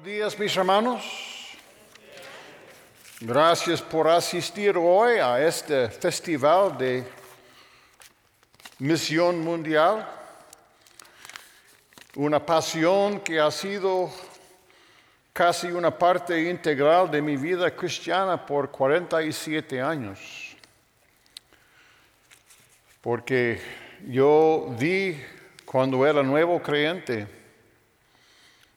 Buenos días, mis hermanos. Gracias por asistir hoy a este festival de misión mundial. Una pasión que ha sido casi una parte integral de mi vida cristiana por 47 años. Porque yo vi cuando era nuevo creyente,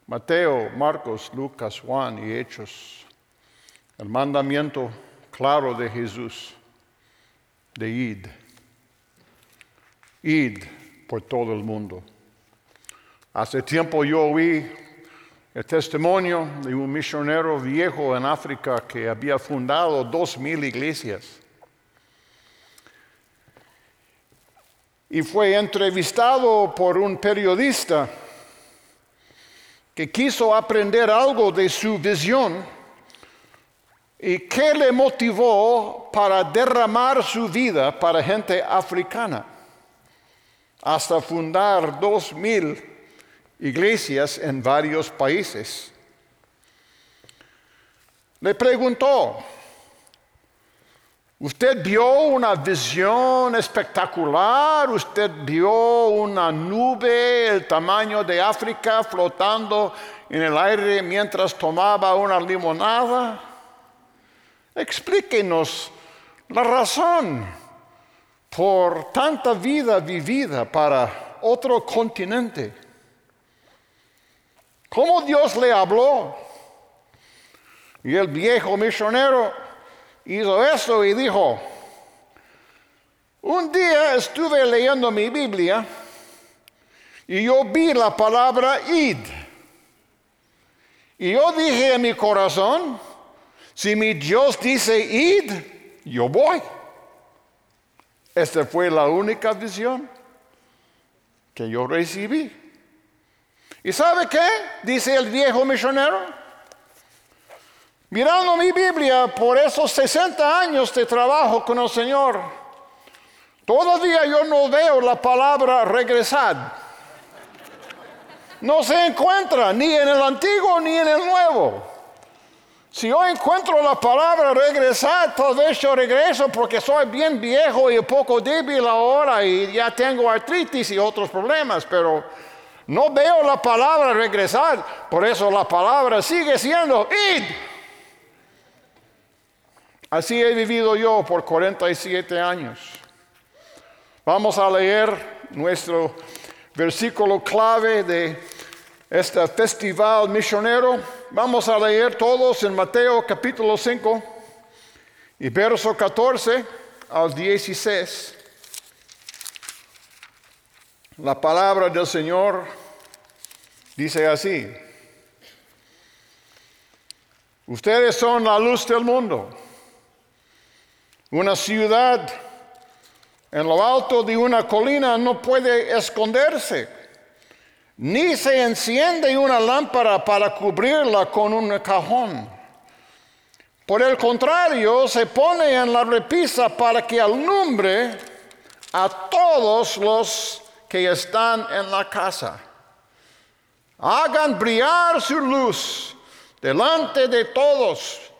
Mateo, Marcos, Lucas, Juan y Hechos, el mandamiento claro de Jesús de id, id por todo el mundo. Hace tiempo yo oí el testimonio de un misionero viejo en África que había fundado dos mil iglesias. Y fue entrevistado por un periodista que quiso aprender algo de su visión y qué le motivó para derramar su vida para gente africana hasta fundar dos mil iglesias en varios países. Le preguntó, Usted vio una visión espectacular, usted vio una nube el tamaño de África flotando en el aire mientras tomaba una limonada. Explíquenos la razón por tanta vida vivida para otro continente. ¿Cómo Dios le habló? Y el viejo misionero hizo eso y dijo, un día estuve leyendo mi Biblia y yo vi la palabra id. Y yo dije en mi corazón, si mi Dios dice id, yo voy. Esta fue la única visión que yo recibí. ¿Y sabe qué? Dice el viejo misionero. Mirando mi Biblia por esos 60 años de trabajo con el Señor, todavía yo no veo la palabra regresar. No se encuentra ni en el antiguo ni en el nuevo. Si yo encuentro la palabra regresar, tal vez yo regreso porque soy bien viejo y un poco débil ahora y ya tengo artritis y otros problemas, pero no veo la palabra regresar. Por eso la palabra sigue siendo id. Así he vivido yo por 47 años. Vamos a leer nuestro versículo clave de este festival misionero. Vamos a leer todos en Mateo capítulo 5 y verso 14 al 16. La palabra del Señor dice así. Ustedes son la luz del mundo. Una ciudad en lo alto de una colina no puede esconderse, ni se enciende una lámpara para cubrirla con un cajón. Por el contrario, se pone en la repisa para que alumbre a todos los que están en la casa. Hagan brillar su luz delante de todos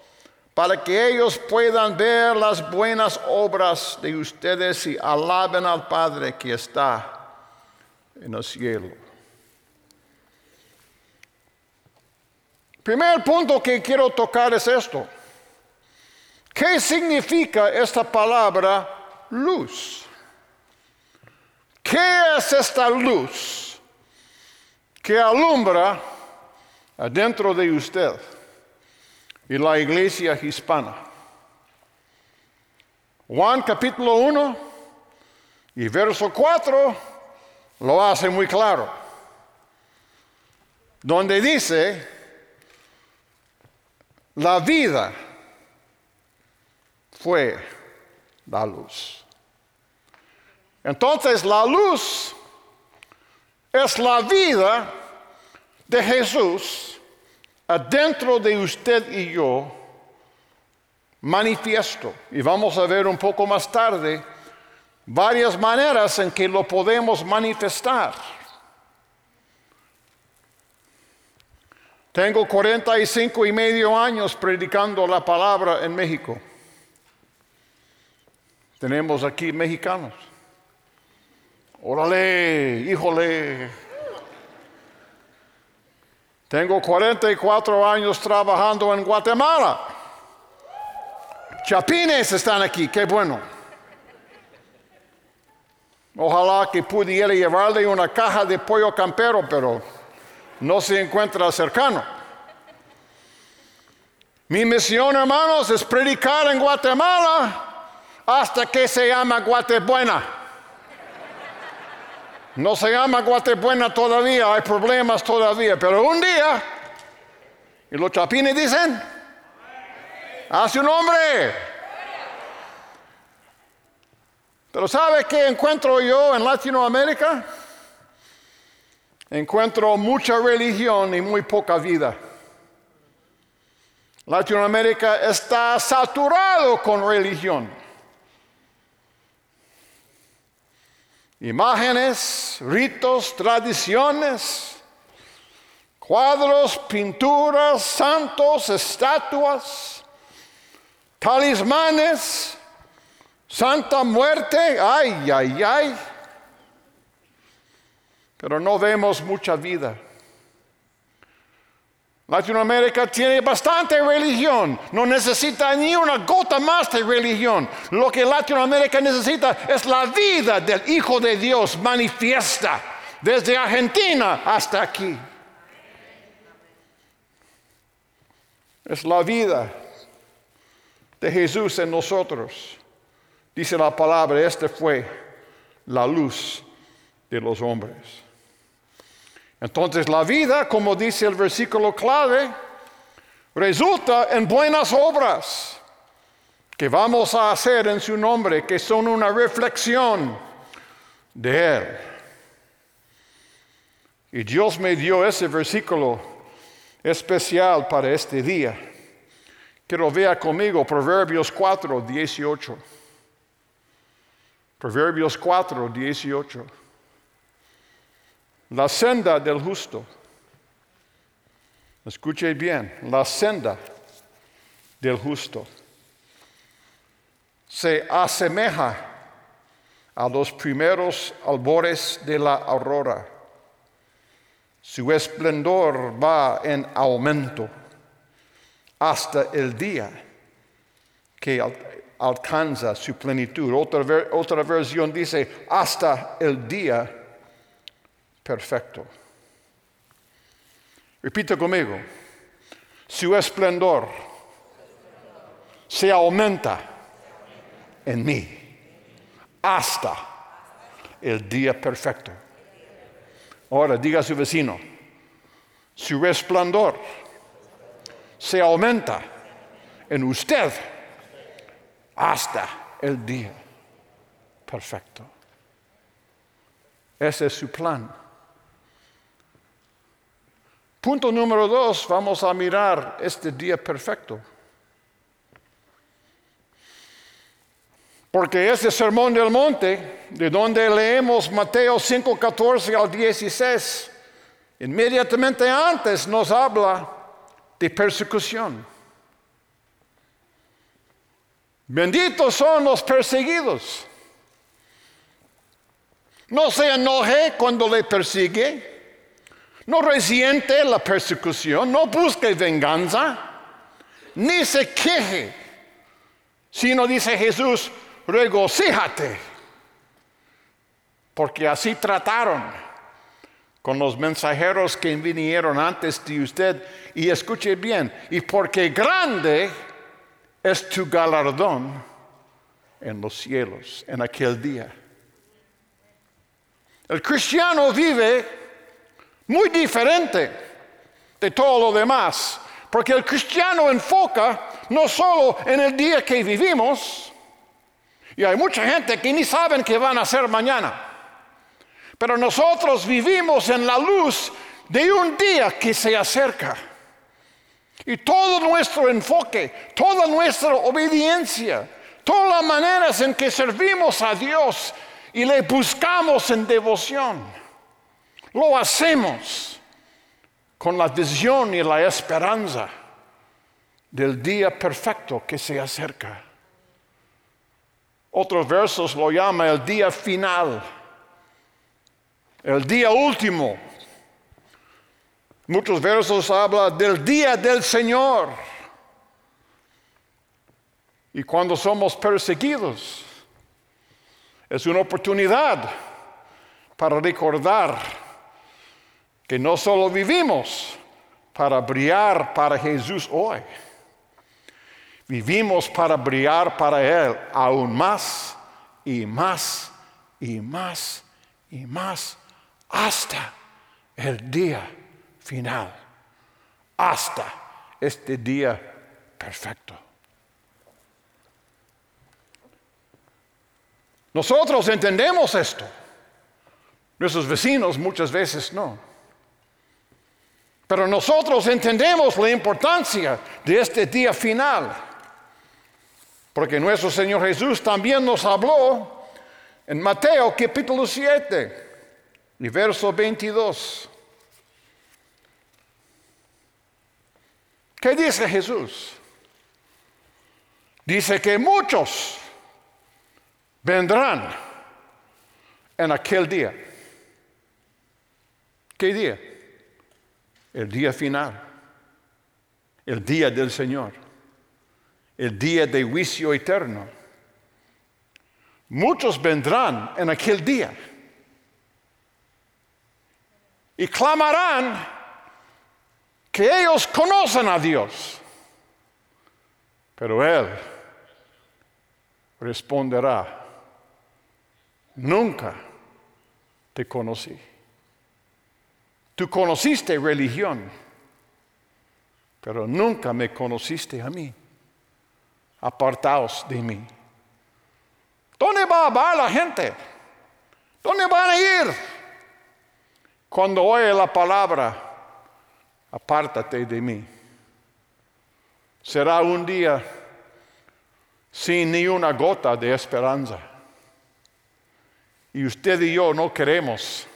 para que ellos puedan ver las buenas obras de ustedes y alaben al Padre que está en el cielo. Primer punto que quiero tocar es esto. ¿Qué significa esta palabra luz? ¿Qué es esta luz que alumbra adentro de usted? Y la iglesia hispana. Juan capítulo 1 y verso 4 lo hace muy claro, donde dice, la vida fue la luz. Entonces la luz es la vida de Jesús adentro de usted y yo manifiesto. Y vamos a ver un poco más tarde varias maneras en que lo podemos manifestar. Tengo 45 y medio años predicando la palabra en México. Tenemos aquí mexicanos. Órale, híjole. Tengo 44 años trabajando en Guatemala. Chapines están aquí, qué bueno. Ojalá que pudiera llevarle una caja de pollo campero, pero no se encuentra cercano. Mi misión, hermanos, es predicar en Guatemala hasta que se llama Guatebuena. No se llama Guatebuena todavía, hay problemas todavía, pero un día, y los chapines dicen, hace un hombre. Pero ¿sabe qué encuentro yo en Latinoamérica? Encuentro mucha religión y muy poca vida. Latinoamérica está saturado con religión. Imágenes, ritos, tradiciones, cuadros, pinturas, santos, estatuas, talismanes, santa muerte, ay, ay, ay. Pero no vemos mucha vida. Latinoamérica tiene bastante religión, no necesita ni una gota más de religión. Lo que Latinoamérica necesita es la vida del Hijo de Dios manifiesta desde Argentina hasta aquí. Es la vida de Jesús en nosotros. Dice la palabra, este fue la luz de los hombres. Entonces la vida, como dice el versículo clave, resulta en buenas obras que vamos a hacer en su nombre, que son una reflexión de Él. Y Dios me dio ese versículo especial para este día. Quiero vea conmigo Proverbios 4, 18. Proverbios 4, 18 la senda del justo. Escuche bien, la senda del justo se asemeja a los primeros albores de la aurora. Su esplendor va en aumento hasta el día que alcanza su plenitud. Otra, otra versión dice hasta el día perfecto. Repite conmigo, su esplendor se aumenta en mí hasta el día perfecto. Ahora diga a su vecino, su resplandor se aumenta en usted hasta el día perfecto. Ese es su plan. Punto número dos, vamos a mirar este día perfecto. Porque ese sermón del monte, de donde leemos Mateo 5, 14 al 16, inmediatamente antes nos habla de persecución. Benditos son los perseguidos. No se enoje cuando le persigue. No resiente la persecución, no busque venganza, ni se queje, sino dice Jesús, regocíjate, porque así trataron con los mensajeros que vinieron antes de usted. Y escuche bien, y porque grande es tu galardón en los cielos en aquel día. El cristiano vive muy diferente de todo lo demás, porque el cristiano enfoca no solo en el día que vivimos, y hay mucha gente que ni saben qué van a hacer mañana, pero nosotros vivimos en la luz de un día que se acerca. Y todo nuestro enfoque, toda nuestra obediencia, todas las maneras en que servimos a Dios y le buscamos en devoción lo hacemos con la visión y la esperanza del día perfecto que se acerca. Otros versos lo llama el día final, el día último. Muchos versos hablan del día del Señor. Y cuando somos perseguidos, es una oportunidad para recordar que no solo vivimos para brillar para Jesús hoy, vivimos para brillar para Él aún más y más y más y más hasta el día final, hasta este día perfecto. Nosotros entendemos esto. Nuestros vecinos muchas veces no. Pero nosotros entendemos la importancia de este día final. Porque nuestro Señor Jesús también nos habló en Mateo capítulo 7 y verso 22. ¿Qué dice Jesús? Dice que muchos vendrán en aquel día. ¿Qué día? El día final, el día del Señor, el día de juicio eterno. Muchos vendrán en aquel día y clamarán que ellos conocen a Dios, pero Él responderá nunca te conocí. Tú conociste religión, pero nunca me conociste a mí. Apartaos de mí. ¿Dónde va a la gente? ¿Dónde van a ir? Cuando oye la palabra, apártate de mí. Será un día sin ni una gota de esperanza. Y usted y yo no queremos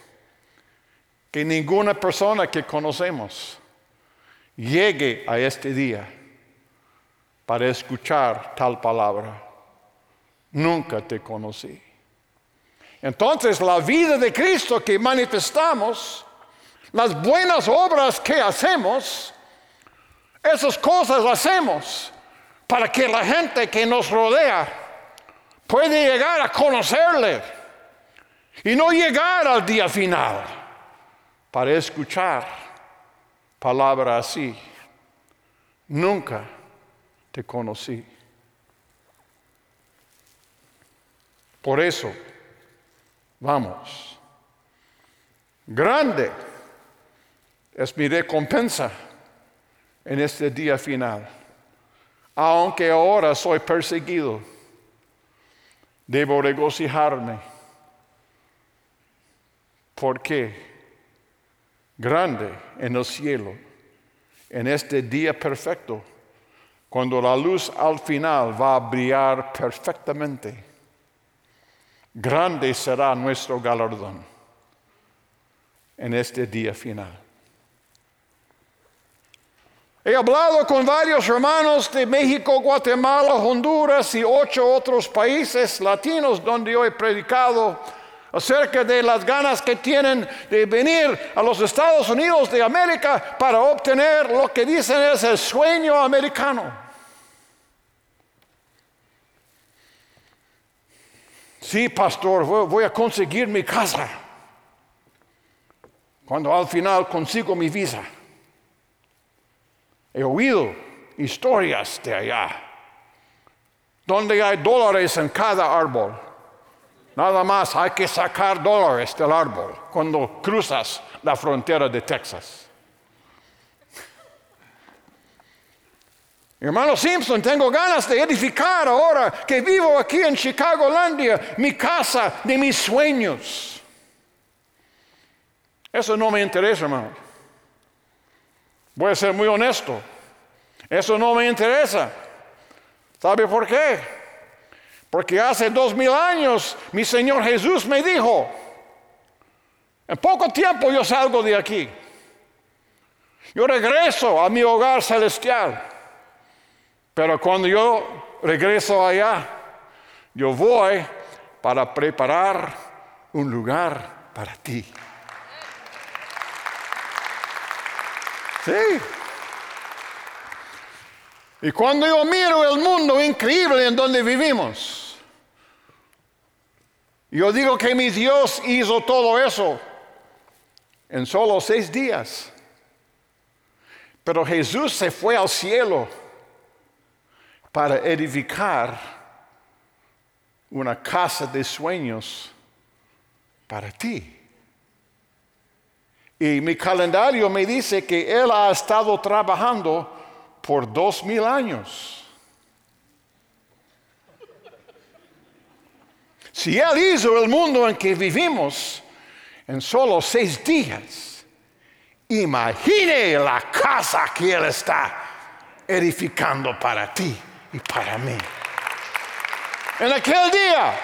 que ninguna persona que conocemos llegue a este día para escuchar tal palabra. Nunca te conocí. Entonces la vida de Cristo que manifestamos, las buenas obras que hacemos, esas cosas hacemos para que la gente que nos rodea pueda llegar a conocerle y no llegar al día final para escuchar palabra así. Nunca te conocí. Por eso, vamos. Grande es mi recompensa en este día final. Aunque ahora soy perseguido, debo regocijarme porque grande en el cielo, en este día perfecto, cuando la luz al final va a brillar perfectamente, grande será nuestro galardón en este día final. He hablado con varios hermanos de México, Guatemala, Honduras y ocho otros países latinos donde yo he predicado acerca de las ganas que tienen de venir a los Estados Unidos de América para obtener lo que dicen es el sueño americano. Sí, pastor, voy a conseguir mi casa cuando al final consigo mi visa. He oído historias de allá, donde hay dólares en cada árbol. Nada más hay que sacar dólares del árbol cuando cruzas la frontera de Texas. Hermano Simpson, tengo ganas de edificar ahora que vivo aquí en Chicagolandia mi casa de mis sueños. Eso no me interesa, hermano. Voy a ser muy honesto. Eso no me interesa. ¿Sabe por qué? Porque hace dos mil años mi Señor Jesús me dijo, en poco tiempo yo salgo de aquí. Yo regreso a mi hogar celestial. Pero cuando yo regreso allá, yo voy para preparar un lugar para ti. Sí. Y cuando yo miro el mundo increíble en donde vivimos, yo digo que mi Dios hizo todo eso en solo seis días. Pero Jesús se fue al cielo para edificar una casa de sueños para ti. Y mi calendario me dice que Él ha estado trabajando por dos mil años. Si Él hizo el mundo en que vivimos en solo seis días, imagine la casa que Él está edificando para ti y para mí. En aquel día,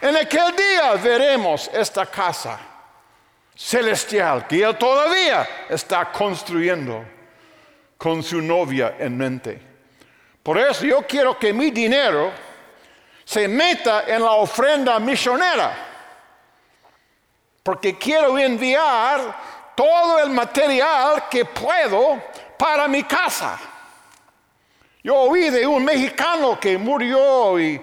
en aquel día veremos esta casa celestial que Él todavía está construyendo con su novia en mente. Por eso yo quiero que mi dinero se meta en la ofrenda misionera, porque quiero enviar todo el material que puedo para mi casa. Yo oí de un mexicano que murió y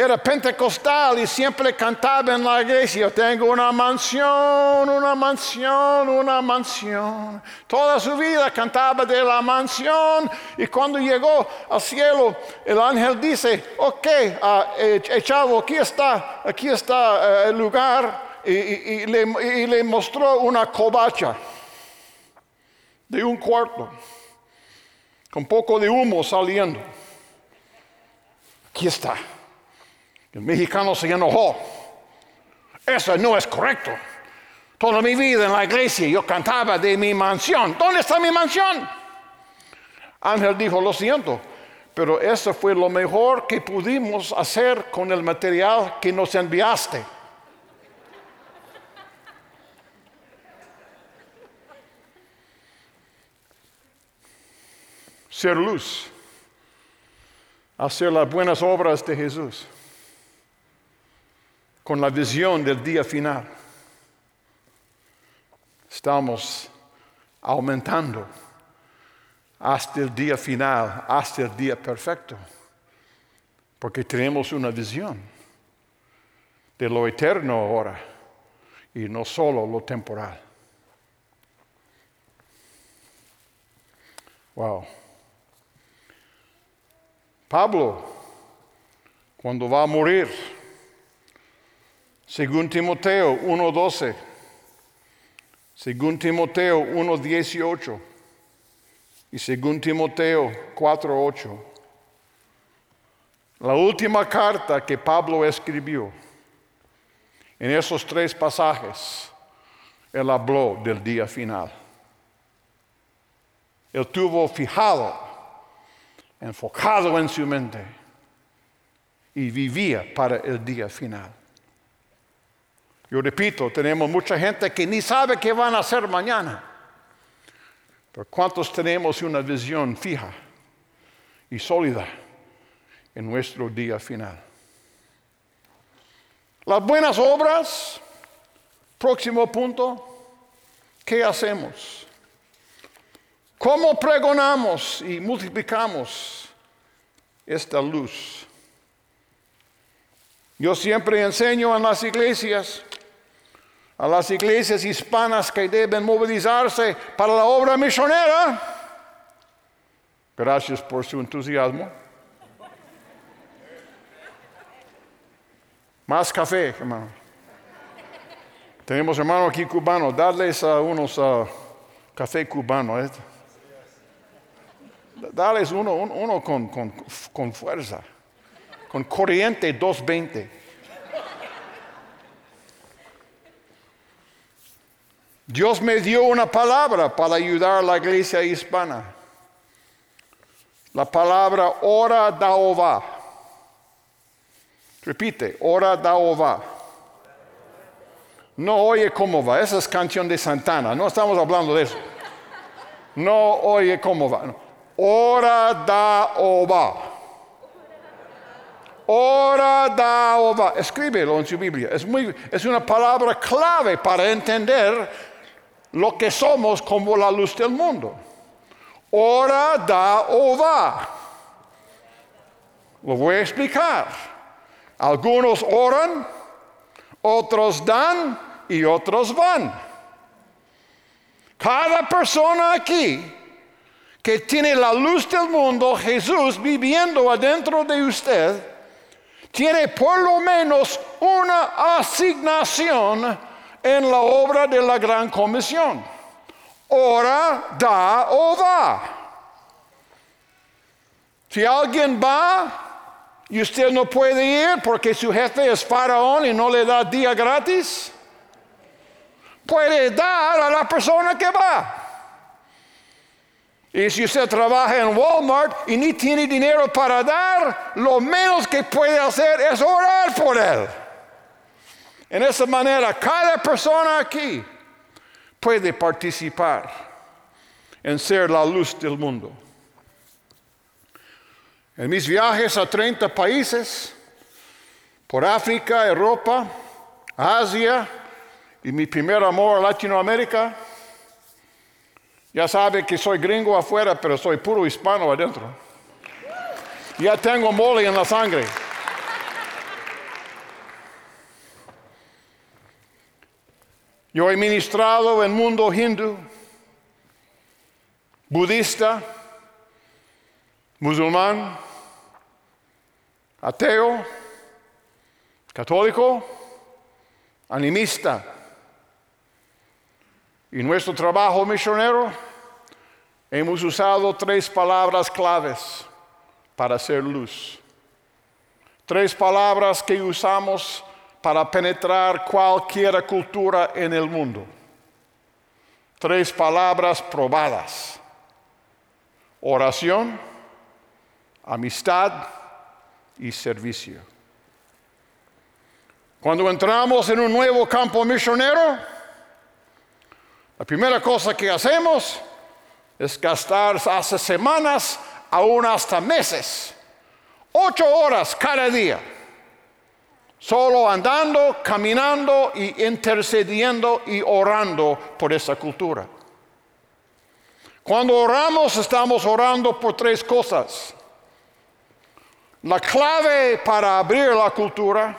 era pentecostal y siempre cantaba en la iglesia, tengo una mansión, una mansión, una mansión. Toda su vida cantaba de la mansión y cuando llegó al cielo, el ángel dice, ok, uh, aquí está, aquí está eh, el lugar y, le, y le mostró una covacha de un cuarto, con poco de humo saliendo. Aquí está. El mexicano se enojó. Eso no es correcto. Toda mi vida en la iglesia yo cantaba de mi mansión. ¿Dónde está mi mansión? Ángel dijo, lo siento, pero eso fue lo mejor que pudimos hacer con el material que nos enviaste. Ser luz, hacer las buenas obras de Jesús con la visión del día final. Estamos aumentando hasta el día final, hasta el día perfecto, porque tenemos una visión de lo eterno ahora y no solo lo temporal. Wow. Pablo, cuando va a morir, según Timoteo 1.12. Según Timoteo 1.18. Y según Timoteo 4.8. La última carta que Pablo escribió. En esos tres pasajes, él habló del día final. Él tuvo fijado, enfocado en su mente y vivía para el día final. Yo repito, tenemos mucha gente que ni sabe qué van a hacer mañana. Pero ¿cuántos tenemos una visión fija y sólida en nuestro día final? Las buenas obras, próximo punto, ¿qué hacemos? ¿Cómo pregonamos y multiplicamos esta luz? Yo siempre enseño en las iglesias a las iglesias hispanas que deben movilizarse para la obra misionera. Gracias por su entusiasmo. Más café, hermano. Tenemos hermano aquí cubano, darles unos uh, café cubano. ¿eh? Darles uno, uno con, con, con fuerza, con corriente 220. Dios me dio una palabra para ayudar a la iglesia hispana. La palabra ora daova. Repite, ora daova. No oye cómo va, esa es canción de Santana, no estamos hablando de eso. No oye cómo va. Ora da ova. Ora da ova. Escríbelo en su Biblia. Es, muy, es una palabra clave para entender lo que somos como la luz del mundo. Ora da ova. Lo voy a explicar. Algunos oran, otros dan y otros van. Cada persona aquí que tiene la luz del mundo, Jesús viviendo adentro de usted, tiene por lo menos una asignación en la obra de la gran comisión. Ora, da o va. Si alguien va y usted no puede ir porque su jefe es faraón y no le da día gratis, puede dar a la persona que va. Y si usted trabaja en Walmart y ni tiene dinero para dar, lo menos que puede hacer es orar por él. En esa manera, cada persona aquí puede participar en ser la luz del mundo. En mis viajes a 30 países, por África, Europa, Asia y mi primer amor Latinoamérica, ya sabe que soy gringo afuera, pero soy puro hispano adentro. Ya tengo mole en la sangre. Yo he ministrado en mundo hindú, budista, musulmán, ateo, católico, animista. Y nuestro trabajo misionero hemos usado tres palabras claves para hacer luz. Tres palabras que usamos para penetrar cualquier cultura en el mundo. Tres palabras probadas. Oración, amistad y servicio. Cuando entramos en un nuevo campo misionero, la primera cosa que hacemos es gastar hace semanas, aún hasta meses, ocho horas cada día, solo andando, caminando y intercediendo y orando por esa cultura. Cuando oramos estamos orando por tres cosas. La clave para abrir la cultura,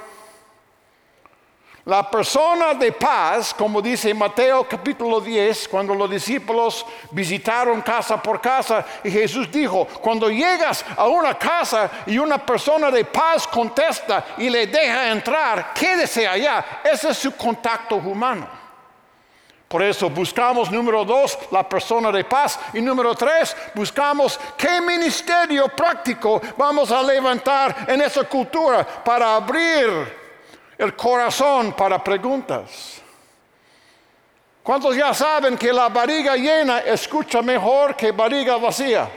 la persona de paz, como dice Mateo capítulo 10, cuando los discípulos visitaron casa por casa y Jesús dijo, cuando llegas a una casa y una persona de paz contesta y le deja entrar, quédese allá. Ese es su contacto humano. Por eso buscamos, número dos, la persona de paz. Y número tres, buscamos qué ministerio práctico vamos a levantar en esa cultura para abrir el corazón para preguntas. ¿Cuántos ya saben que la barriga llena escucha mejor que barriga vacía?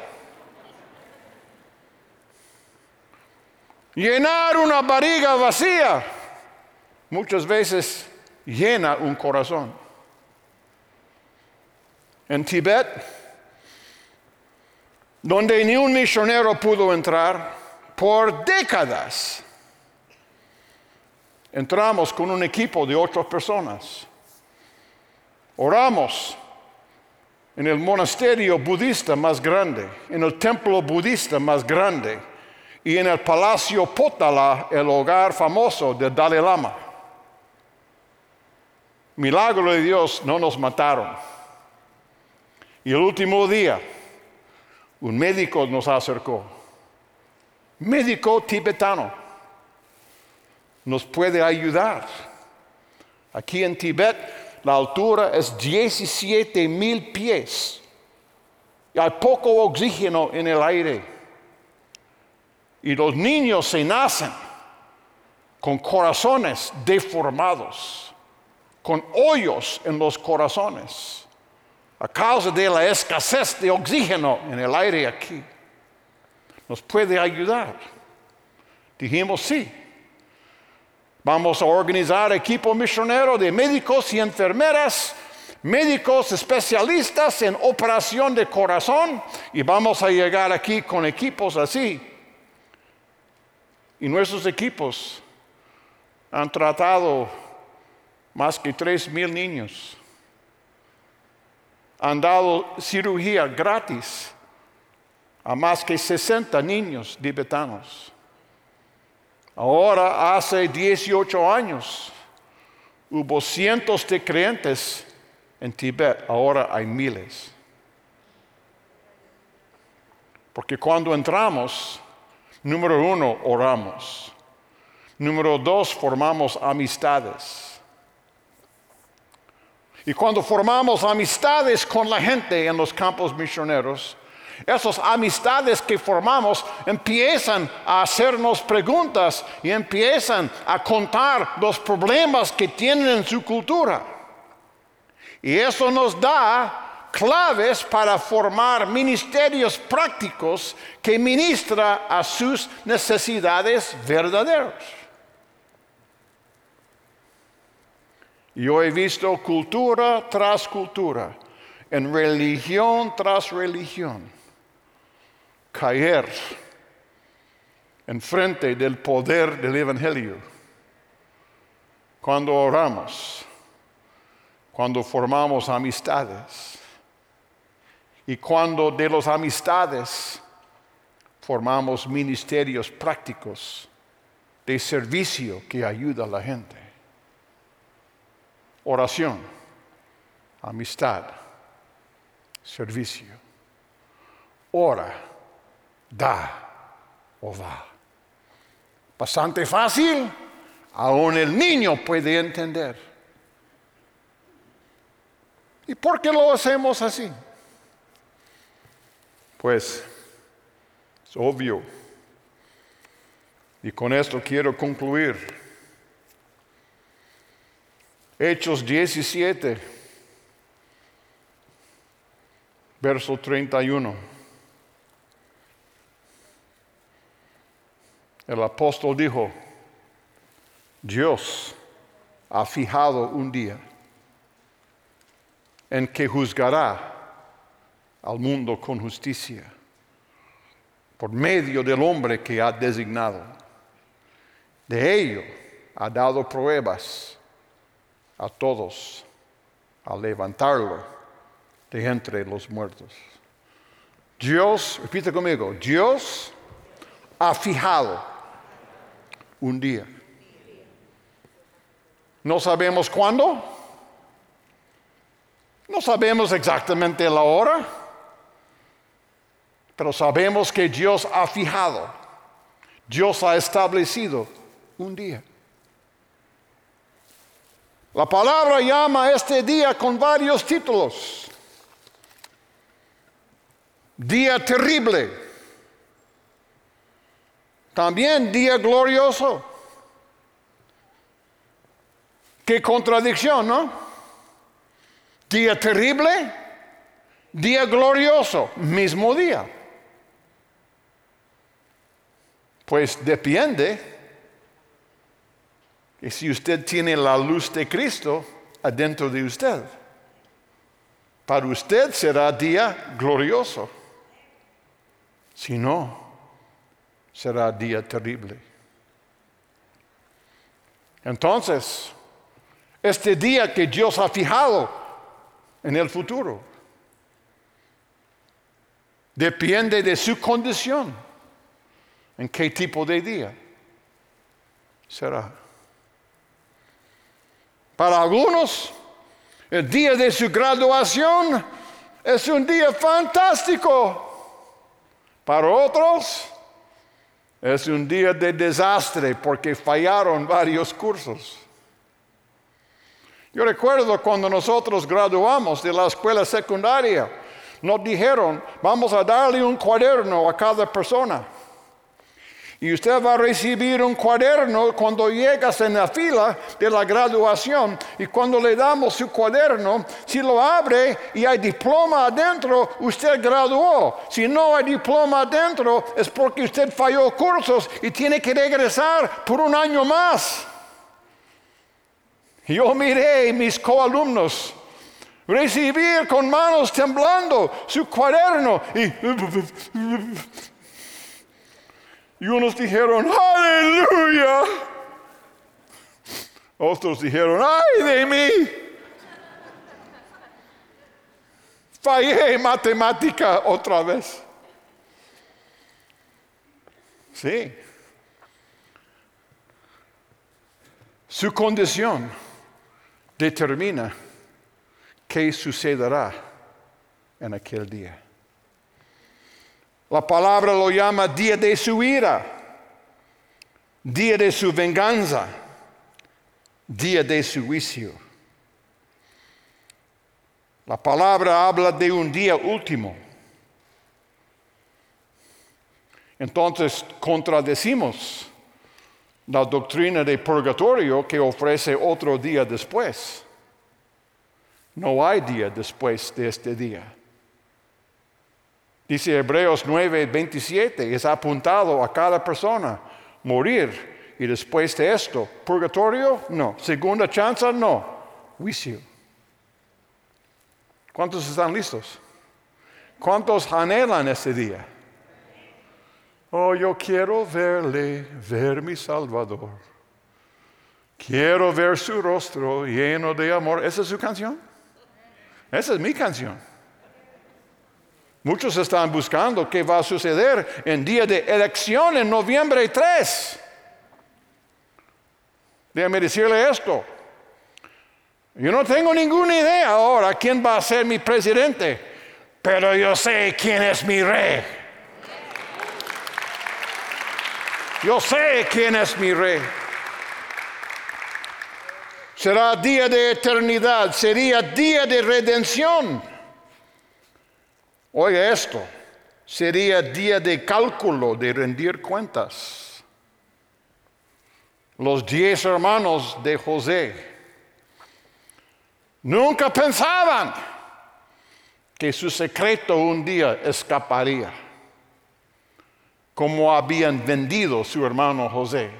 Llenar una barriga vacía muchas veces llena un corazón en Tibet, donde ni un misionero pudo entrar por décadas. Entramos con un equipo de ocho personas. Oramos en el monasterio budista más grande, en el templo budista más grande y en el palacio Potala, el hogar famoso de Dalai Lama. Milagro de Dios, no nos mataron. Y el último día, un médico nos acercó, médico tibetano, nos puede ayudar. Aquí en Tibet la altura es 17 mil pies. Y hay poco oxígeno en el aire. Y los niños se nacen con corazones deformados, con hoyos en los corazones a causa de la escasez de oxígeno en el aire aquí. ¿Nos puede ayudar? Dijimos sí. Vamos a organizar equipo misionero de médicos y enfermeras médicos especialistas en operación de corazón y vamos a llegar aquí con equipos así. Y nuestros equipos han tratado más que tres mil niños. Han dado cirugía gratis a más que 60 niños tibetanos. Ahora, hace 18 años, hubo cientos de creyentes en Tibet, ahora hay miles. Porque cuando entramos, número uno, oramos. Número dos, formamos amistades. Y cuando formamos amistades con la gente en los campos misioneros, esas amistades que formamos empiezan a hacernos preguntas y empiezan a contar los problemas que tienen en su cultura. Y eso nos da claves para formar ministerios prácticos que ministra a sus necesidades verdaderas. Yo he visto cultura tras cultura, en religión tras religión, caer en frente del poder del Evangelio cuando oramos cuando formamos amistades y cuando de las amistades formamos ministerios prácticos de servicio que ayuda a la gente. Oración, amistad, servicio. Ora, da o va. Bastante fácil, aún el niño puede entender. ¿Y por qué lo hacemos así? Pues es obvio. Y con esto quiero concluir. Hechos 17, verso 31. El apóstol dijo, Dios ha fijado un día en que juzgará al mundo con justicia por medio del hombre que ha designado. De ello ha dado pruebas a todos al levantarlo de entre los muertos. Dios, repite conmigo, Dios ha fijado un día. No sabemos cuándo, no sabemos exactamente la hora, pero sabemos que Dios ha fijado, Dios ha establecido un día. La palabra llama a este día con varios títulos. Día terrible. También día glorioso. Qué contradicción, ¿no? Día terrible, día glorioso, mismo día. Pues depende que si usted tiene la luz de Cristo adentro de usted. Para usted será día glorioso. Si no, será día terrible. Entonces, este día que Dios ha fijado en el futuro. Depende de su condición, en qué tipo de día será. Para algunos, el día de su graduación es un día fantástico. Para otros, es un día de desastre porque fallaron varios cursos. Yo recuerdo cuando nosotros graduamos de la escuela secundaria, nos dijeron, vamos a darle un cuaderno a cada persona. Y usted va a recibir un cuaderno cuando llegas en la fila de la graduación. Y cuando le damos su cuaderno, si lo abre y hay diploma adentro, usted graduó. Si no hay diploma adentro, es porque usted falló cursos y tiene que regresar por un año más. Yo miré mis coalumnos recibir con manos temblando su cuaderno y, y unos dijeron, aleluya. Otros dijeron, ay de mí. Fallé matemática otra vez. Sí. Su condición determina qué sucederá en aquel día. La palabra lo llama día de su ira, día de su venganza, día de su juicio. La palabra habla de un día último. Entonces contradecimos la doctrina de purgatorio que ofrece otro día después. No hay día después de este día. Dice Hebreos 9, 27, es apuntado a cada persona morir y después de esto, purgatorio, no, segunda chance, no, juicio. ¿Cuántos están listos? ¿Cuántos anhelan ese día? Oh, yo quiero verle, ver mi Salvador. Quiero ver su rostro lleno de amor. ¿Esa es su canción? Esa es mi canción. Muchos están buscando qué va a suceder en día de elección en noviembre 3. Déjame decirle esto. Yo no tengo ninguna idea ahora quién va a ser mi presidente, pero yo sé quién es mi rey. Yo sé quién es mi rey. Será día de eternidad, sería día de redención. Oye esto, sería día de cálculo, de rendir cuentas. Los diez hermanos de José nunca pensaban que su secreto un día escaparía como habían vendido su hermano José.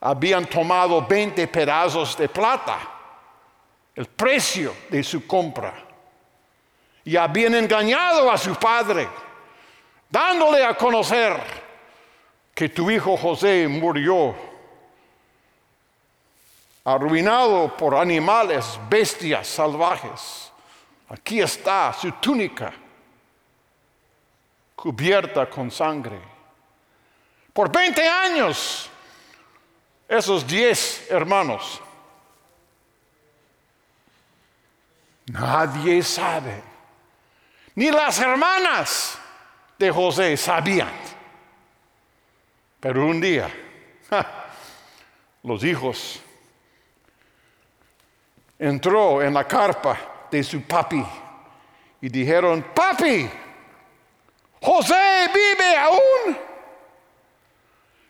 Habían tomado 20 pedazos de plata, el precio de su compra, y habían engañado a su padre, dándole a conocer que tu hijo José murió, arruinado por animales, bestias salvajes. Aquí está su túnica cubierta con sangre. Por 20 años, esos 10 hermanos, nadie sabe, ni las hermanas de José sabían. Pero un día, los hijos entró en la carpa de su papi y dijeron, papi, José vive aún.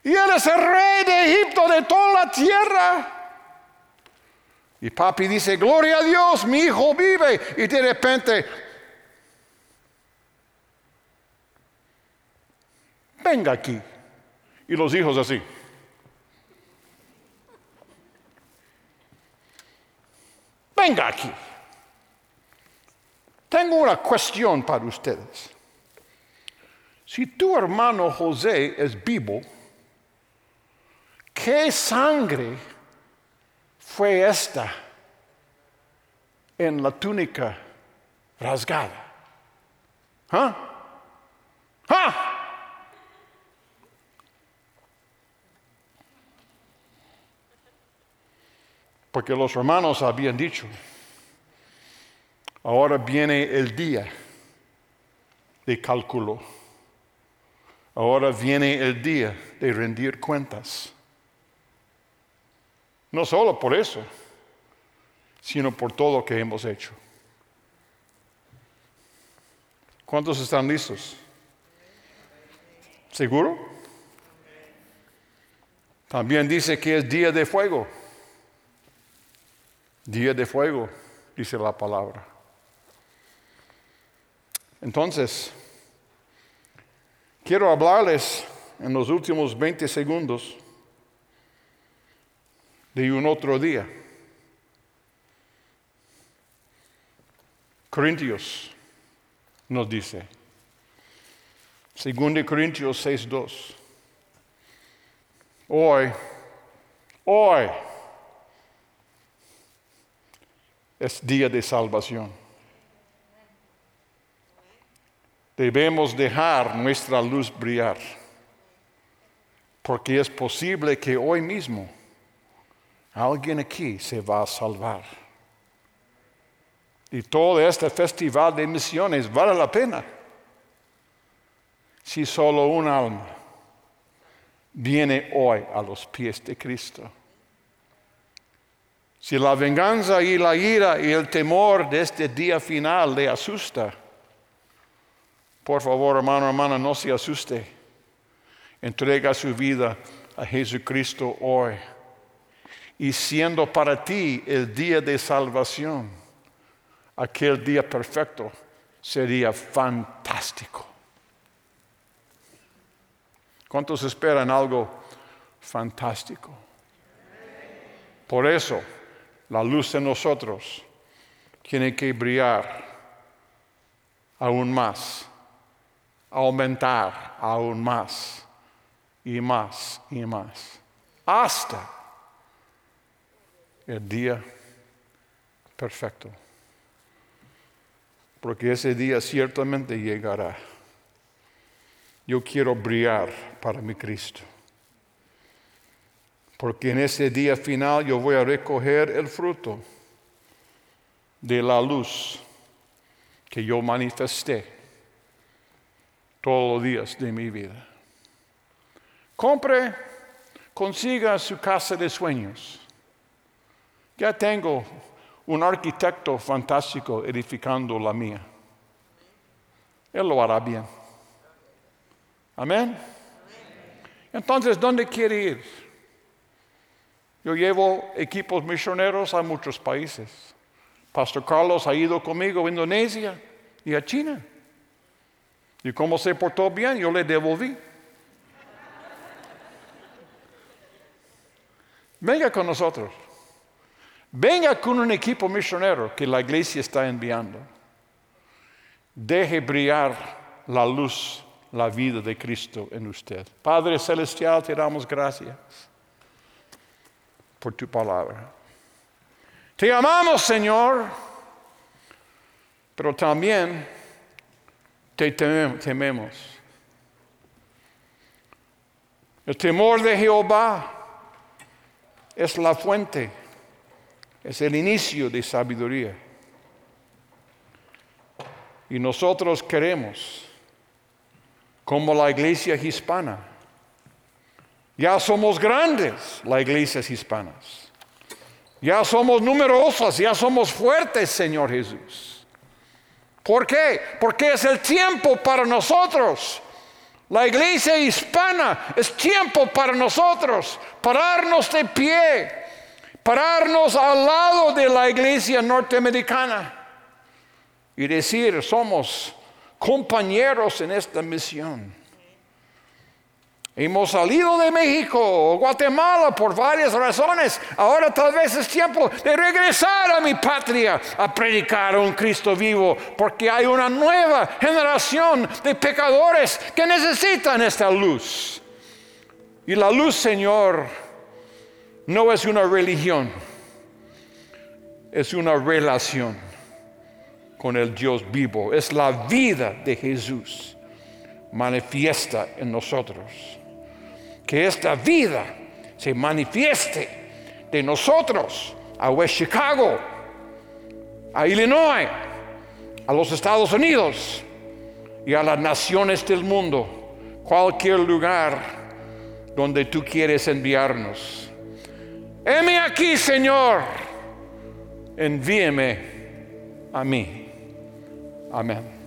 Y él es el rey de Egipto, de toda la tierra. Y papi dice, gloria a Dios, mi hijo vive. Y de repente, venga aquí. Y los hijos así. Venga aquí. Tengo una cuestión para ustedes. Si tu hermano José es vivo, ¿qué sangre fue esta en la túnica rasgada? ¿Ah? ¿Ah? Porque los hermanos habían dicho, ahora viene el día de cálculo Ahora viene el día de rendir cuentas. No solo por eso, sino por todo lo que hemos hecho. ¿Cuántos están listos? ¿Seguro? También dice que es día de fuego. Día de fuego, dice la palabra. Entonces, Quiero hablarles en los últimos 20 segundos de un otro día. Corintios nos dice, 2 Corintios 6.2, hoy, hoy es día de salvación. Debemos dejar nuestra luz brillar, porque es posible que hoy mismo alguien aquí se va a salvar. Y todo este festival de misiones vale la pena si solo un alma viene hoy a los pies de Cristo. Si la venganza y la ira y el temor de este día final le asusta, por favor, hermano, hermana, no se asuste. Entrega su vida a Jesucristo hoy. Y siendo para ti el día de salvación, aquel día perfecto sería fantástico. ¿Cuántos esperan algo fantástico? Por eso, la luz en nosotros tiene que brillar aún más, aumentar aún más y más y más, hasta el día perfecto. Porque ese día ciertamente llegará. Yo quiero brillar para mi Cristo porque en ese día final yo voy a recoger el fruto de la luz que yo manifesté todos los días de mi vida. Compre, consiga su casa de sueños. Ya tengo un arquitecto fantástico edificando la mía. Él lo hará bien. Amén. Entonces, ¿dónde quiere ir? Yo llevo equipos misioneros a muchos países. Pastor Carlos ha ido conmigo a Indonesia y a China. Y como se portó bien, yo le devolví. Venga con nosotros. Venga con un equipo misionero que la iglesia está enviando. Deje brillar la luz, la vida de Cristo en usted. Padre Celestial, te damos gracias por tu palabra. Te amamos, Señor, pero también te tememos. El temor de Jehová es la fuente, es el inicio de sabiduría. Y nosotros queremos, como la iglesia hispana, ya somos grandes, las iglesias hispanas. Ya somos numerosas, ya somos fuertes, Señor Jesús. ¿Por qué? Porque es el tiempo para nosotros. La iglesia hispana es tiempo para nosotros pararnos de pie, pararnos al lado de la iglesia norteamericana y decir, somos compañeros en esta misión. Hemos salido de México o Guatemala por varias razones. Ahora tal vez es tiempo de regresar a mi patria a predicar a un Cristo vivo, porque hay una nueva generación de pecadores que necesitan esta luz. Y la luz, Señor, no es una religión, es una relación con el Dios vivo. Es la vida de Jesús manifiesta en nosotros que esta vida se manifieste de nosotros a West Chicago, a Illinois, a los Estados Unidos y a las naciones del mundo, cualquier lugar donde tú quieres enviarnos. Heme aquí, Señor, envíeme a mí. Amén.